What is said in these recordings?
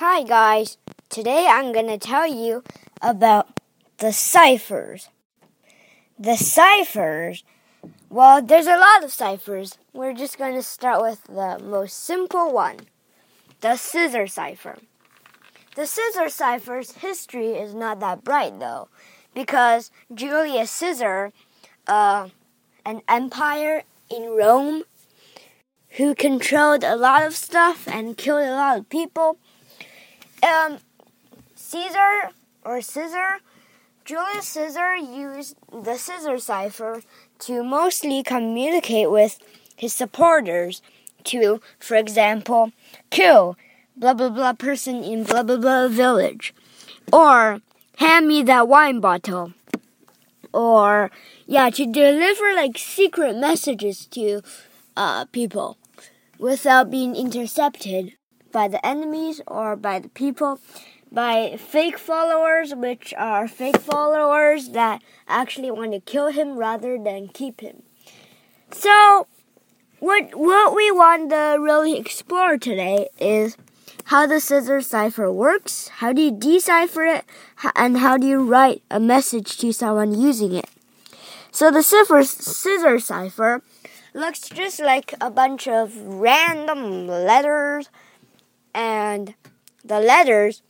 Hi guys, today I'm gonna tell you about the ciphers. The ciphers, well, there's a lot of ciphers. We're just gonna start with the most simple one the Caesar cipher. The Caesar cipher's history is not that bright though, because Julius Caesar, uh, an empire in Rome, who controlled a lot of stuff and killed a lot of people. Um, Caesar or Caesar, Julius Caesar used the Caesar cipher to mostly communicate with his supporters to, for example, kill blah blah blah person in blah blah blah village, or hand me that wine bottle, or yeah, to deliver like secret messages to uh, people without being intercepted by the enemies or by the people, by fake followers, which are fake followers that actually want to kill him rather than keep him. So, what what we want to really explore today is how the Caesar cipher works, how do you decipher it, and how do you write a message to someone using it. So the Caesar, Caesar cipher looks just like a bunch of random letters, and the letters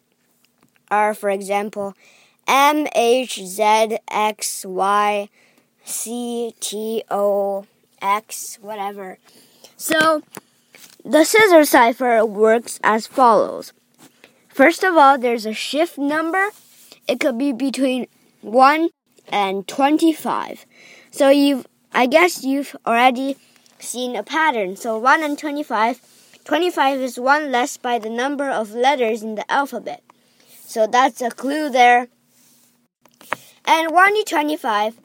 are, for example, M H Z X Y C T O X, whatever. So, the Caesar cipher works as follows. First of all, there's a shift number. It could be between 1 and 25. So you've I guess you've already seen a pattern. So 1 and 25. 25 is one less by the number of letters in the alphabet. So that's a clue there. And 1 to 25.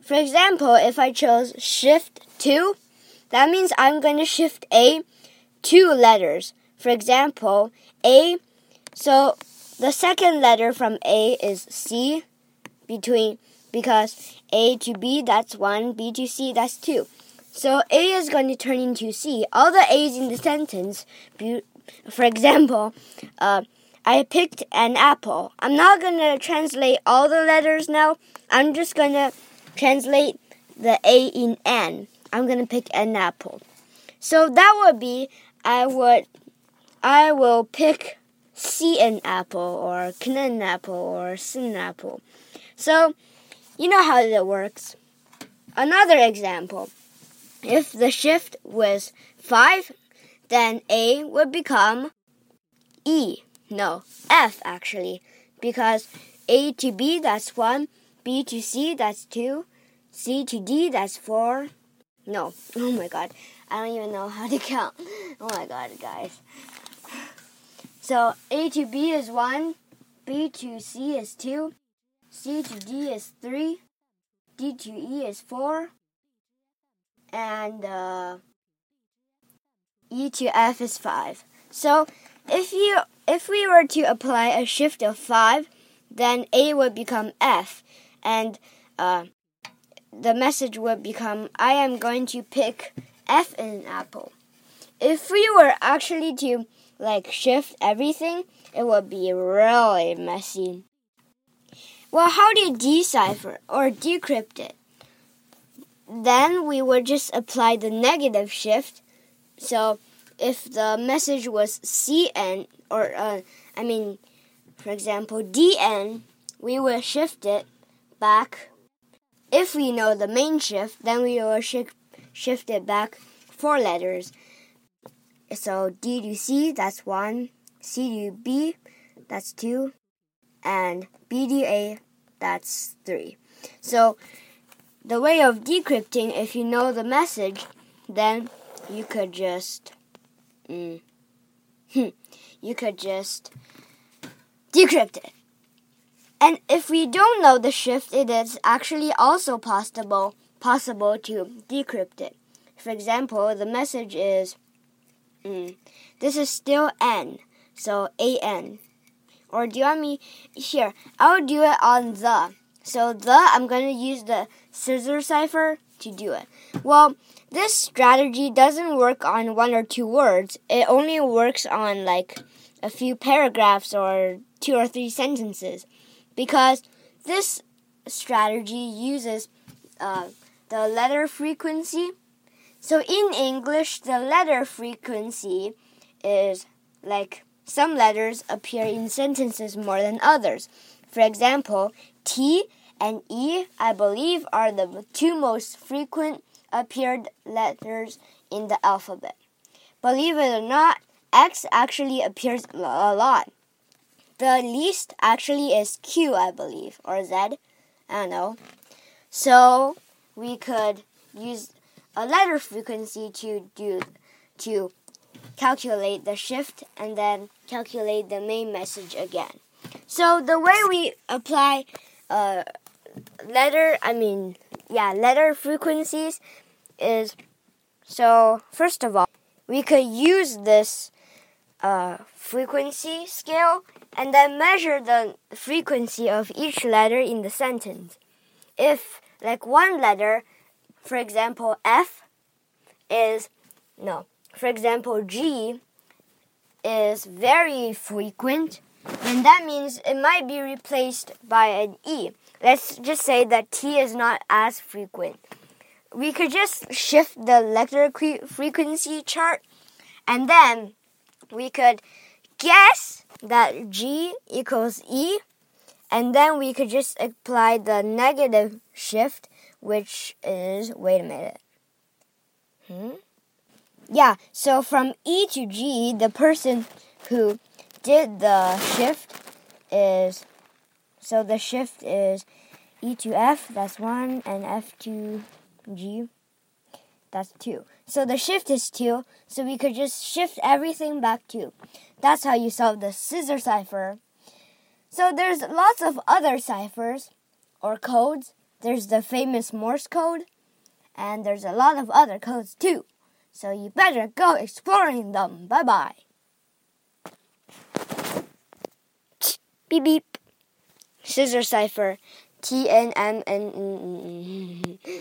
For example, if I chose shift 2, that means I'm going to shift A two letters. For example, A. So the second letter from A is C between because A to B, that's 1, B to C, that's 2. So A is going to turn into C. All the A's in the sentence, for example, uh, I picked an apple. I'm not going to translate all the letters now. I'm just going to translate the A in N. I'm going to pick an apple. So that would be I would I will pick C an apple or kn an apple or sin apple. So you know how that works. Another example. If the shift was 5, then A would become E. No, F actually. Because A to B, that's 1. B to C, that's 2. C to D, that's 4. No, oh my god. I don't even know how to count. Oh my god, guys. So A to B is 1. B to C is 2. C to D is 3, D to E is 4, and uh, E to F is 5. So if you if we were to apply a shift of 5, then A would become F, and uh, the message would become I am going to pick F in an apple. If we were actually to like shift everything, it would be really messy. Well, how do you decipher or decrypt it? Then we would just apply the negative shift. So if the message was CN, or uh, I mean, for example, DN, we will shift it back. If we know the main shift, then we will shift shift it back four letters. So D to C, that's one. C to B, that's two. And B to A, that's 3. So the way of decrypting, if you know the message, then you could just mm, you could just decrypt it. And if we don't know the shift, it is actually also possible possible to decrypt it. For example, the message is mm, this is still n, so a n. Or do you want me here? I'll do it on the. So the I'm going to use the Caesar cipher to do it. Well, this strategy doesn't work on one or two words. It only works on like a few paragraphs or two or three sentences because this strategy uses uh, the letter frequency. So in English, the letter frequency is like some letters appear in sentences more than others. For example, T and E, I believe, are the two most frequent appeared letters in the alphabet. Believe it or not, X actually appears a lot. The least actually is Q, I believe, or Z. I don't know. So we could use a letter frequency to do to calculate the shift and then calculate the main message again. So the way we apply uh, letter, I mean, yeah, letter frequencies is so first of all, we could use this uh, frequency scale and then measure the frequency of each letter in the sentence. If like one letter, for example, F is no, for example, G is very frequent, then that means it might be replaced by an E. Let's just say that T is not as frequent. We could just shift the letter frequency chart and then we could guess that G equals E and then we could just apply the negative shift which is wait a minute. Hmm? Yeah, so from E to G, the person who did the shift is so the shift is E to F, that's 1, and F to G, that's 2. So the shift is 2, so we could just shift everything back 2. That's how you solve the Caesar cipher. So there's lots of other ciphers or codes. There's the famous Morse code, and there's a lot of other codes too. So you better go exploring them. Bye bye. Beep beep. Caesar cipher. T N M N.